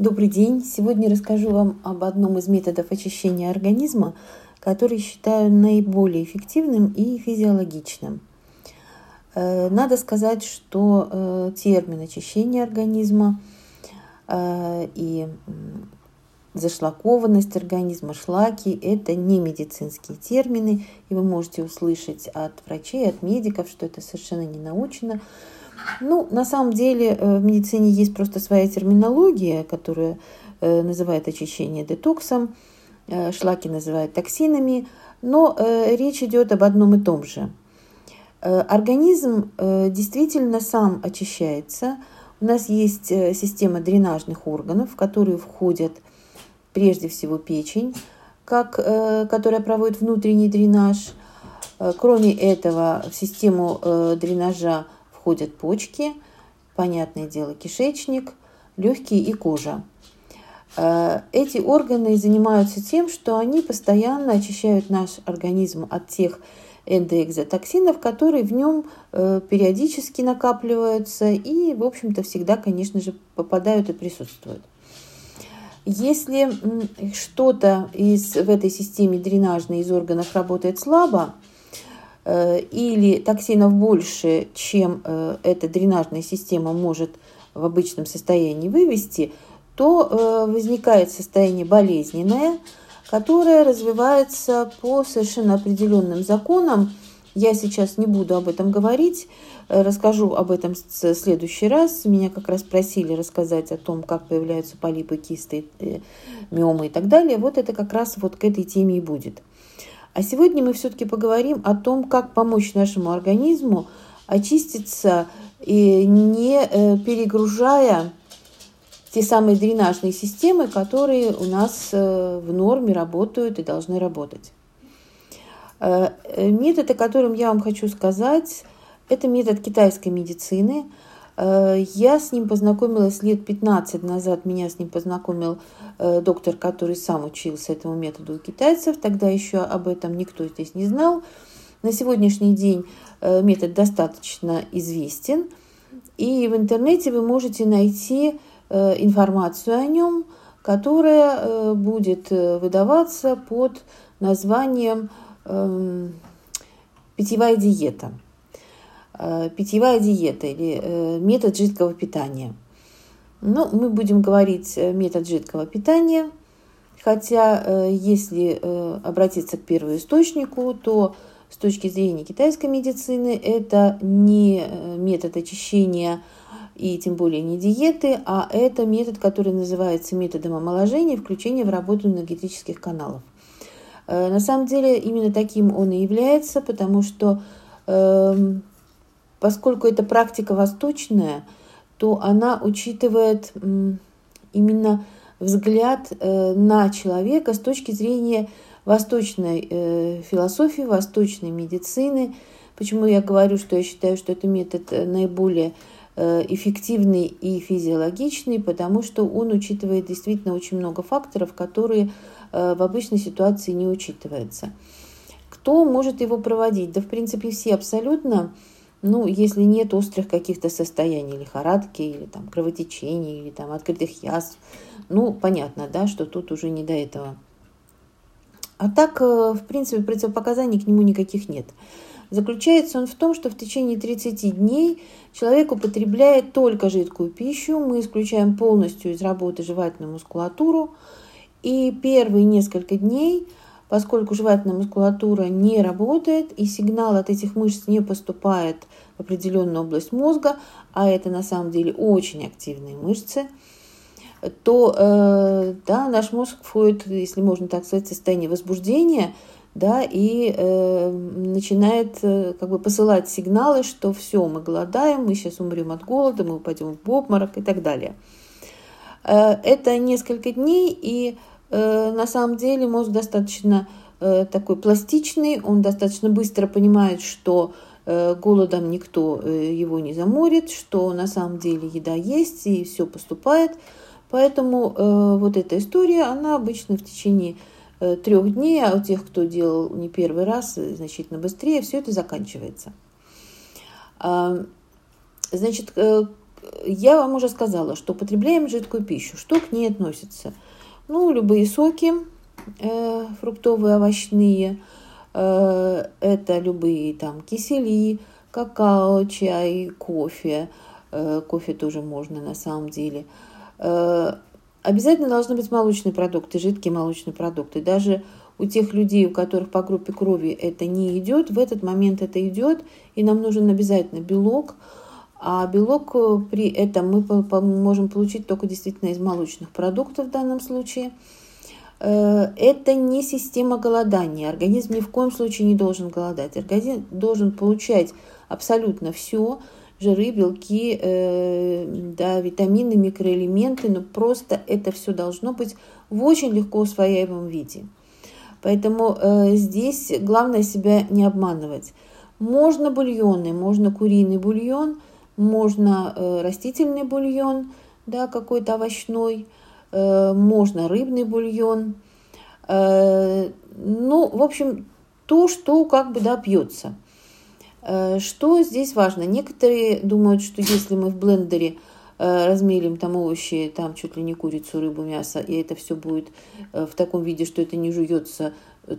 Добрый день! Сегодня расскажу вам об одном из методов очищения организма, который считаю наиболее эффективным и физиологичным. Э, надо сказать, что э, термин очищения организма э, и зашлакованность организма, шлаки – это не медицинские термины, и вы можете услышать от врачей, от медиков, что это совершенно не научно. Ну, на самом деле э, в медицине есть просто своя терминология, которая э, называет очищение детоксом, э, шлаки называют токсинами, но речь идет об одном и том же. Организм действительно сам очищается. У нас есть система дренажных органов, в которые входят прежде всего печень, как, которая проводит внутренний дренаж. Кроме этого, в систему дренажа входят почки, понятное дело, кишечник, легкие и кожа. Э, эти органы занимаются тем, что они постоянно очищают наш организм от тех эндоэкзотоксинов, которые в нем э, периодически накапливаются и, в общем-то, всегда, конечно же, попадают и присутствуют. Если что-то из, в этой системе дренажной из органов работает слабо, или токсинов больше, чем э, эта дренажная система может в обычном состоянии вывести, то э, возникает состояние болезненное, которое развивается по совершенно определенным законам. Я сейчас не буду об этом говорить, расскажу об этом в следующий раз. Меня как раз просили рассказать о том, как появляются полипы, кисты, миомы и так далее. Вот это как раз вот к этой теме и будет. А сегодня мы все-таки поговорим о том, как помочь нашему организму очиститься, и не э, перегружая те самые дренажные системы, которые у нас э, в норме работают и должны работать. Э, метод, о котором я вам хочу сказать, это метод китайской медицины – я с ним познакомилась лет 15 назад. Меня с ним познакомил э, доктор, который сам учился этому методу у китайцев. Тогда еще об этом никто здесь не знал. На сегодняшний день э, метод достаточно известен. И в интернете вы можете найти информацию о нем, которая будет выдаваться под названием эм, питьевая диета. Э, питьевая диета или э, метод жидкого питания. Ну, мы будем говорить э, метод жидкого питания, хотя если обратиться к первоисточнику, то с точки зрения китайской медицины это не метод очищения и тем более не диеты, а это метод, который называется методом омоложения, включения в работу энергетических каналов. На самом деле именно таким он и является, потому что эм, поскольку это практика восточная, то она учитывает именно взгляд э, на человека с точки зрения восточной э, философии, восточной медицины. Почему я говорю, что я считаю, что это метод э, наиболее эффективный и физиологичный, потому что он учитывает действительно очень много факторов, которые в обычной ситуации не учитываются. Кто может его проводить? Да, в принципе, все абсолютно. Ну, если нет острых каких-то состояний, лихорадки или там кровотечений, или там открытых язв, ну, понятно, да, что тут уже не до этого. А так, э, в принципе, противопоказаний к нему никаких нет. Заключается он в том, что в течение 30 дней человек употребляет только жидкую пищу, мы исключаем полностью из работы жевательную мускулатуру, и первые несколько дней – поскольку жевательная мускулатура не работает и сигнал от этих мышц не поступает в определенную область мозга, а это на самом деле очень активные мышцы, то э, да, наш мозг входит, если можно так сказать, в состояние возбуждения, да, и э, начинает э, как бы посылать сигналы, что все, мы голодаем, мы сейчас умрем от голода, мы упадем в обморок и так далее. Э, это несколько дней, и на самом деле мозг достаточно э, такой пластичный, он достаточно быстро понимает, что э, голодом никто его не заморит, что на самом деле еда есть и все поступает. Поэтому вот эта история, она обычно в течение трех дней, а у тех, кто делал не первый раз, значительно быстрее, все это заканчивается. А, значит, я вам уже сказала, что употребляем жидкую пищу. Что к ней относится? Ну, любые соки, э, фруктовые, овощные, э, это любые там кисели, какао, чай, кофе. Э, кофе тоже можно на самом деле. Э, обязательно должны быть молочные продукты, жидкие молочные продукты. Даже у тех людей, у которых по группе крови это не идет, в этот момент это идет, и нам нужен обязательно белок. А белок э, при этом мы можем получить только действительно из молочных продуктов в данном случае. Это не система голодания. Организм ни в коем случае не должен голодать. Организм должен получать абсолютно все, жиры, белки, э, да, витамины, микроэлементы, но просто это все должно быть в очень легко усвояемом виде. Поэтому э, здесь главное себя не обманывать. Можно бульоны, можно куриный бульон, можно э, растительный бульон, да, какой-то овощной, э, можно рыбный бульон. Э, ну, в общем, то, что как бы, да, пьется. Что здесь важно? Некоторые думают, что если мы в блендере размелим там овощи, там чуть ли не курицу, рыбу, мясо, и это все будет в таком виде, что это не жуется,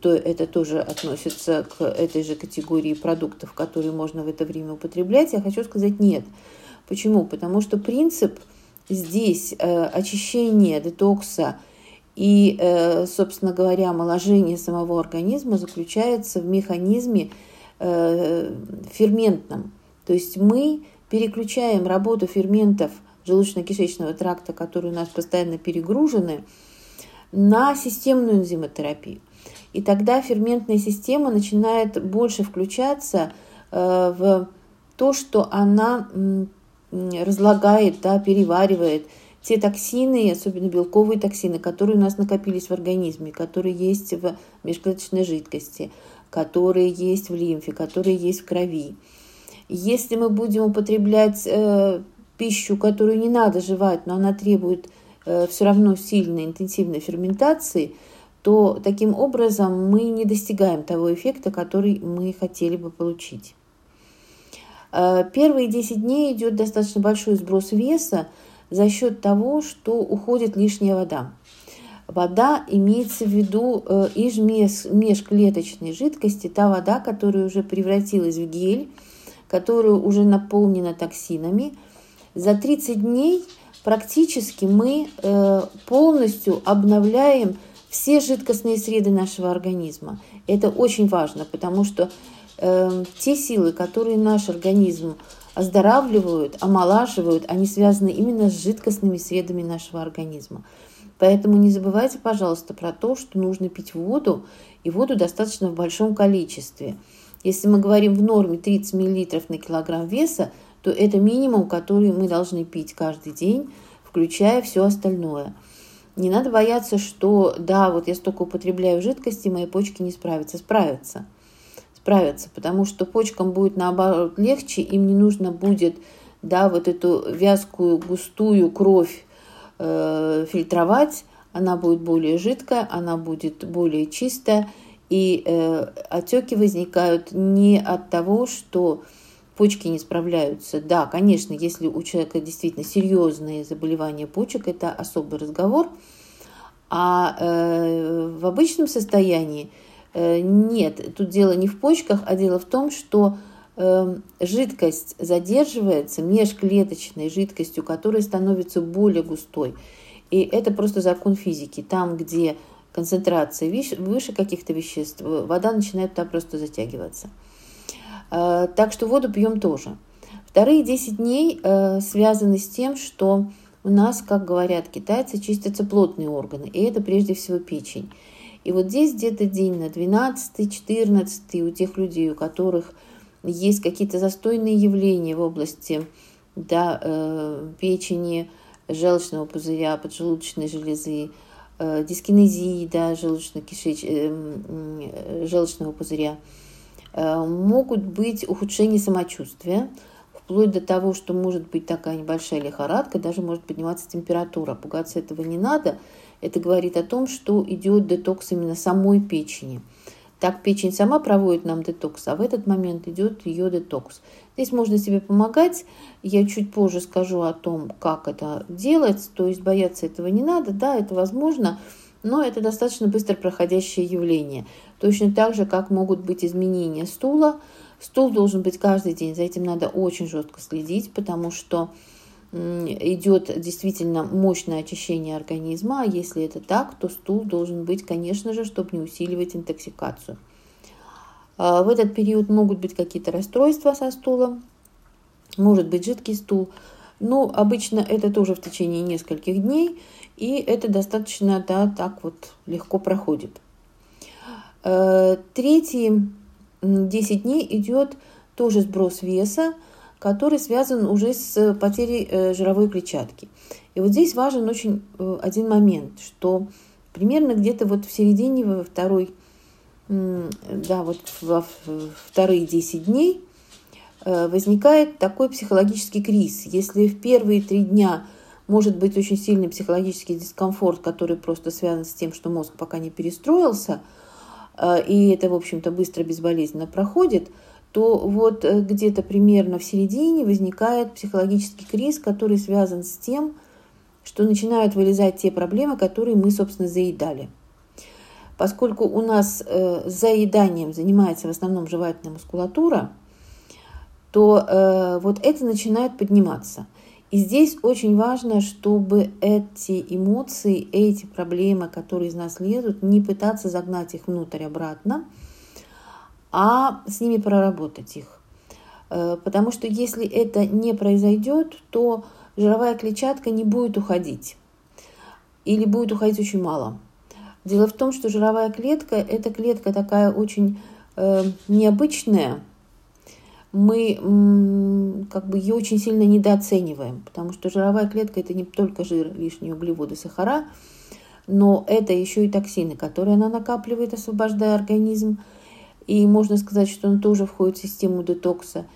то это тоже относится к этой же категории продуктов, которые можно в это время употреблять. Я хочу сказать нет. Почему? Потому что принцип здесь очищения, детокса и, собственно говоря, омоложения самого организма заключается в механизме Э, ферментном. То есть мы переключаем работу ферментов желудочно-кишечного тракта, которые у нас постоянно перегружены, на системную энзимотерапию. И тогда ферментная система начинает больше включаться э, в то, что она разлагает, да, переваривает те токсины, особенно белковые токсины, которые у нас накопились в организме, которые есть в межклеточной жидкости, которые есть в лимфе, которые есть в крови. Если мы будем употреблять э, пищу, которую не надо жевать, но она требует э, все равно сильной интенсивной ферментации, то таким образом мы не достигаем того эффекта, который мы хотели бы получить. Э, первые 10 дней идет достаточно большой сброс веса за счет того, что уходит лишняя вода. Вода имеется в виду э, из межклеточной жидкости, та вода, которая уже превратилась в гель, которая уже наполнена токсинами. За 30 дней практически мы э, полностью обновляем все жидкостные среды нашего организма. Это очень важно, потому что э, те силы, которые наш организм оздоравливают, омолаживают, они связаны именно с жидкостными средами нашего организма. Поэтому не забывайте, пожалуйста, про то, что нужно пить воду, и воду достаточно в большом количестве. Если мы говорим в норме 30 мл на килограмм веса, то это минимум, который мы должны пить каждый день, включая все остальное. Не надо бояться, что да, вот я столько употребляю жидкости, мои почки не справятся. Справятся. Справятся, потому что почкам будет наоборот легче, им не нужно будет да, вот эту вязкую, густую кровь э, фильтровать, она будет более жидкая, она будет более чистая, и э, отеки возникают не от того, что почки не справляются. Да, конечно, если у человека действительно серьезные заболевания почек, это особый разговор. А э, в обычном состоянии э, нет, тут дело не в почках, а дело в том, что Эм, жидкость задерживается межклеточной жидкостью, которая становится более густой. И это просто закон физики. Там, где концентрация выше каких-то веществ, вода начинает туда просто затягиваться. Э, так что воду пьем тоже. Вторые 10 дней э, связаны с тем, что у нас, как говорят китайцы, чистятся плотные органы, и это прежде всего печень. И вот здесь где-то день на 12-14 у тех людей, у которых есть какие-то застойные явления в области да, э, печени, желчного пузыря, поджелудочной железы, дискинезии да, желудочно-кишеч... э, желчного пузыря, могут быть ухудшения самочувствия, вплоть до того, что может быть такая небольшая лихорадка, даже может подниматься температура. Пугаться этого не надо. Это говорит о том, что идет детокс именно самой печени. Так печень сама проводит нам детокс, а в этот момент идет ее детокс. Здесь можно себе помогать. Я чуть позже скажу о том, как это делать. То есть бояться этого не надо. Да, это возможно, но это достаточно быстро проходящее явление. Точно так же, как могут быть изменения стула. Стул должен быть каждый день. За этим надо очень жестко следить, потому что идет действительно мощное очищение организма, а если это так, то стул должен быть, конечно же, чтобы не усиливать интоксикацию. А, в этот период могут быть какие-то расстройства со стулом, может быть жидкий стул, но обычно это тоже в течение нескольких дней, и это достаточно да, так вот легко проходит. А, третьи 10 дней идет тоже сброс веса, который связан уже с потерей э, жировой клетчатки. И вот здесь важен очень э, один момент, что примерно где-то вот в середине, второй, да, вот во вторые 10 дней э, возникает такой психологический криз. Если в первые три дня может быть очень сильный психологический дискомфорт, который просто связан с тем, что мозг пока не перестроился, и это, в общем-то, быстро, безболезненно проходит – то вот э, где-то примерно в середине возникает психологический криз, который связан с тем, что начинают вылезать те проблемы, которые мы, собственно, заедали. Поскольку у нас э, заеданием занимается в основном жевательная мускулатура, то э, вот это начинает подниматься. И здесь очень важно, чтобы эти эмоции, эти проблемы, которые из нас лезут, не пытаться загнать их внутрь обратно – а с ними проработать их. Э, потому что если это не произойдет, то жировая клетчатка не будет уходить. Или будет уходить очень мало. Дело в том, что жировая клетка – это клетка такая очень э, необычная. Мы как бы ее очень сильно недооцениваем, потому что жировая клетка – это не только жир, лишние углеводы, сахара, но это еще и токсины, которые она накапливает, освобождая организм – и можно сказать, что он тоже входит в систему детокса.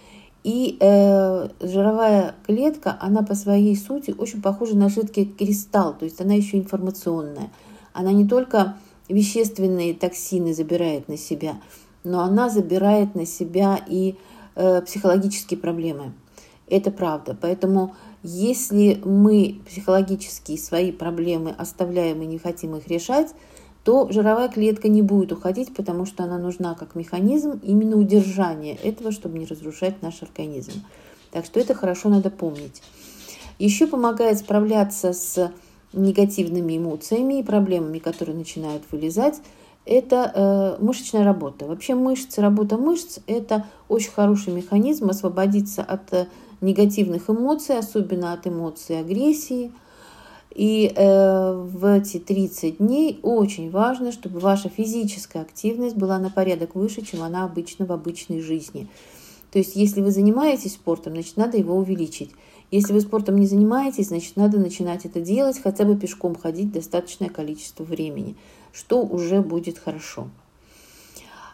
И э, жировая клетка, она по своей сути очень похожа на жидкий кристалл, то есть она еще информационная. Она не только вещественные токсины забирает на себя, но она забирает на себя и э, психологические проблемы. Это правда. Поэтому если мы психологические свои проблемы оставляем и не хотим их решать, то жировая клетка не будет уходить, потому что она нужна как механизм именно удержания этого, чтобы не разрушать наш организм. Так что это хорошо надо помнить. Еще помогает справляться с негативными эмоциями и проблемами, которые начинают вылезать, это э, мышечная работа. Вообще мышцы, работа мышц – это очень хороший механизм освободиться от э, негативных эмоций, особенно от эмоций агрессии – и э, в эти 30 дней очень важно, чтобы ваша физическая активность была на порядок выше, чем она обычно в обычной жизни. То есть, если вы занимаетесь спортом, значит, надо его увеличить. Если вы спортом не занимаетесь, значит, надо начинать это делать, хотя бы пешком ходить достаточное количество времени, что уже будет хорошо.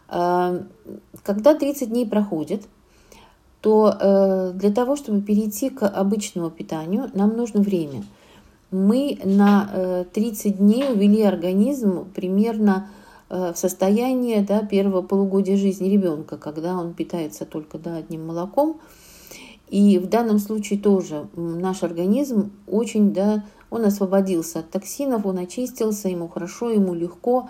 Э, когда 30 дней проходят, то э, для того, чтобы перейти к обычному питанию, нам нужно время – мы на 30 э, дней увели организм примерно э, в состояние да, первого полугодия жизни ребенка, когда он питается только да, одним молоком. И в данном случае тоже наш организм очень, да, он освободился от токсинов, он очистился, ему хорошо, ему легко,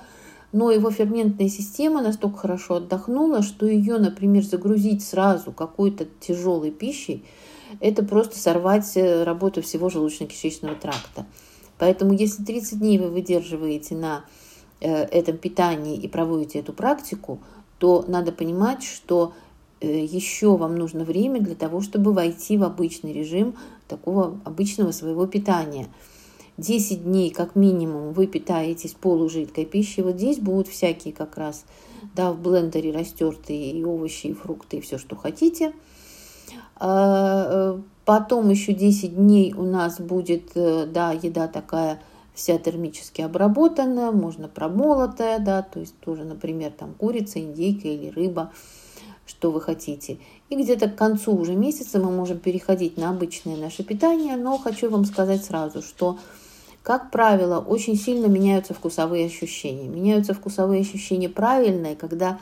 но его ферментная система настолько хорошо отдохнула, что ее, например, загрузить сразу какой-то тяжелой пищей – это просто сорвать э, работу всего желудочно-кишечного тракта. Поэтому если 30 дней вы выдерживаете на э, этом питании и проводите эту практику, то надо понимать, что еще вам нужно время для того, чтобы войти в обычный режим такого обычного своего питания. 10 дней как минимум вы питаетесь полужидкой пищей. Вот здесь будут всякие как раз да, в блендере растертые и овощи, и фрукты, и все, что хотите – а, э, потом еще 10 дней у нас будет, э, да, еда такая вся термически обработанная, можно промолотая, да, то есть тоже, например, там курица, индейка или рыба, что вы хотите. И где-то к концу уже месяца мы можем переходить на обычное наше питание, но хочу вам сказать сразу, что как правило, очень сильно меняются вкусовые ощущения. Меняются вкусовые ощущения правильные, когда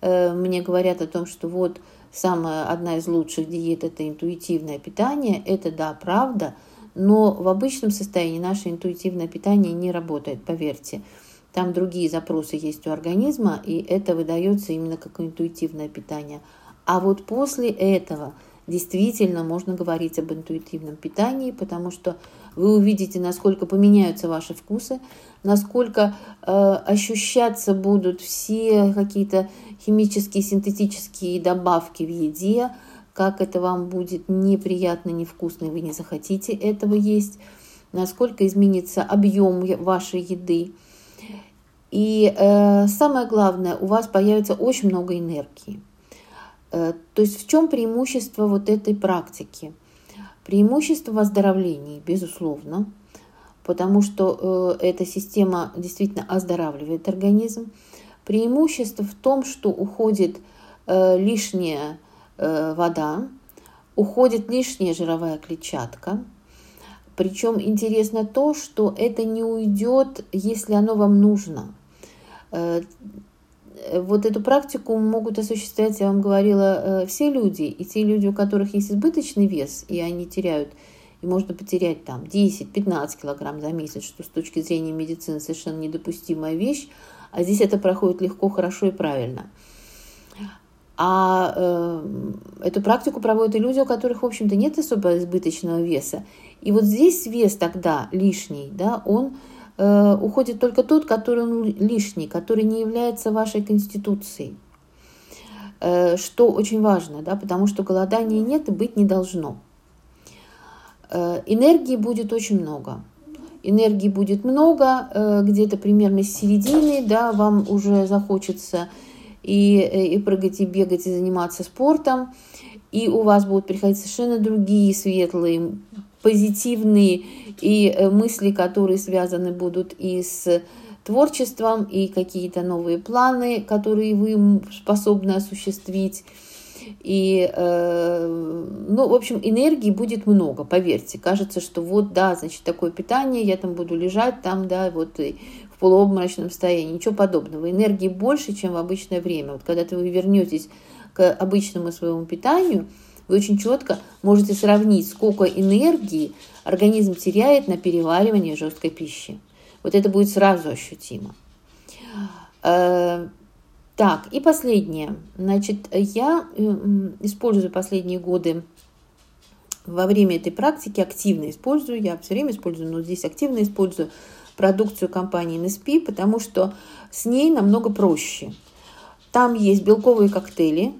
э, мне говорят о том, что вот самая одна из лучших диет это интуитивное питание. Это да, правда, но в обычном состоянии наше интуитивное питание не работает, поверьте. Там другие запросы есть у организма, и это выдается именно как интуитивное питание. А вот после этого действительно можно говорить об интуитивном питании, потому что вы увидите, насколько поменяются ваши вкусы, насколько э, ощущаться будут все какие-то химические, синтетические добавки в еде, как это вам будет неприятно, невкусно, и вы не захотите этого есть, насколько изменится объем вашей еды. И э, самое главное, у вас появится очень много энергии. Э, то есть в чем преимущество вот этой практики? Преимущество в оздоровлении, безусловно, потому что э, эта система действительно оздоравливает организм. Преимущество в том, что уходит э, лишняя э, вода, уходит лишняя жировая клетчатка. Причем интересно то, что это не уйдет, если оно вам нужно. Э, вот эту практику могут осуществлять, я вам говорила, э, все люди. И те люди, у которых есть избыточный вес, и они теряют, и можно потерять там 10-15 килограмм за месяц, что с точки зрения медицины совершенно недопустимая вещь, а здесь это проходит легко, хорошо и правильно. А э, эту практику проводят и люди, у которых, в общем-то, нет особо избыточного веса. И вот здесь вес тогда лишний, да, он Э, уходит только тот, который ну, лишний, который не является вашей конституцией. Э, что очень важно, да, потому что голодания нет и быть не должно. Э, энергии будет очень много. Энергии будет много, где-то примерно с середины, да, вам уже захочется и, и прыгать, и бегать, и заниматься спортом, и у вас будут приходить совершенно другие светлые позитивные и э, мысли, которые связаны будут и с творчеством, и какие-то новые планы, которые вы способны осуществить. И, э, ну, в общем, энергии будет много, поверьте. Кажется, что вот, да, значит, такое питание, я там буду лежать там, да, вот и в полуобморочном состоянии. Ничего подобного. Энергии больше, чем в обычное время. Вот когда вы вернетесь к обычному своему питанию, вы очень четко можете сравнить, сколько энергии организм теряет на переваривание жесткой пищи. Вот это будет сразу ощутимо. Э, так, и последнее. Значит, я использую последние годы во время этой практики, активно использую, я все время использую, но здесь активно использую продукцию компании NSP, потому что с ней намного проще. Там есть белковые коктейли,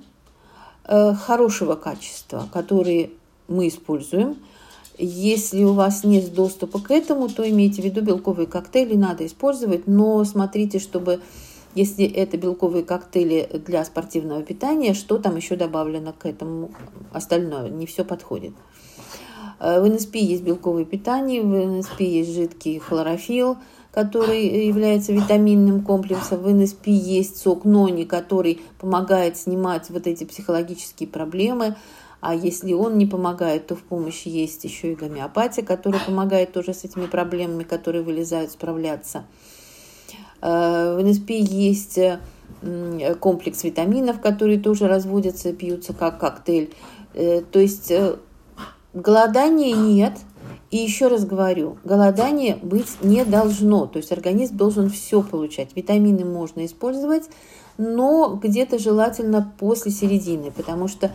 хорошего качества, которые мы используем. Если у вас нет доступа к этому, то имейте в виду белковые коктейли надо использовать, но смотрите, чтобы если это белковые коктейли для спортивного питания, что там еще добавлено к этому остальное, не все подходит. Э, в НСП есть белковое питание, в НСП есть жидкий хлорофилл, который является витаминным комплексом. В НСП есть сок нони, который помогает снимать вот эти психологические проблемы. А если он не помогает, то в помощи есть еще и гомеопатия, которая помогает тоже с этими проблемами, которые вылезают, справляться. Э, в НСП есть комплекс витаминов, которые тоже разводятся, пьются как коктейль. Э, то есть э, голодания нет – и еще раз говорю, голодание быть не должно. То есть организм должен все получать. Витамины можно использовать, но где-то желательно после середины, потому что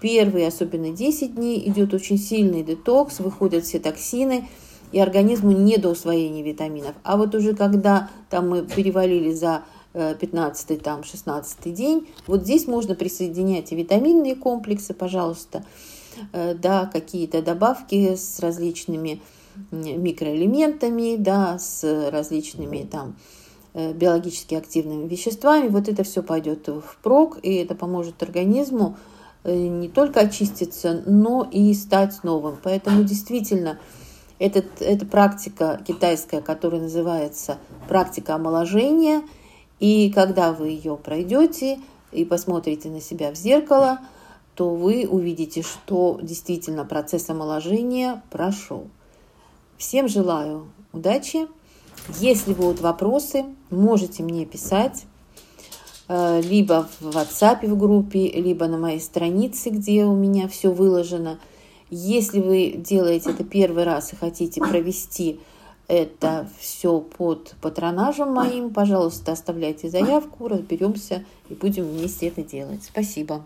первые, особенно 10 дней, идет очень сильный детокс, выходят все токсины, и организму не до усвоения витаминов. А вот уже когда там мы перевалили за 15 там 16 день, вот здесь можно присоединять и витаминные комплексы, пожалуйста, Э, да, какие-то добавки с различными микроэлементами, да, с различными там э, биологически активными веществами. Вот это все пойдет в прок, и это поможет организму э, не только очиститься, но и стать новым. Поэтому действительно этот, эта практика китайская, которая называется практика омоложения, и когда вы ее пройдете и посмотрите на себя в зеркало – то вы увидите, что действительно процесс омоложения прошел. Всем желаю Удачи! Если будут вопросы, можете мне писать э, либо в WhatsApp в группе, либо на моей странице, где у меня все выложено. Если вы делаете это первый раз и хотите провести это все под патронажем моим, пожалуйста, оставляйте заявку, разберемся и будем вместе это делать. Спасибо.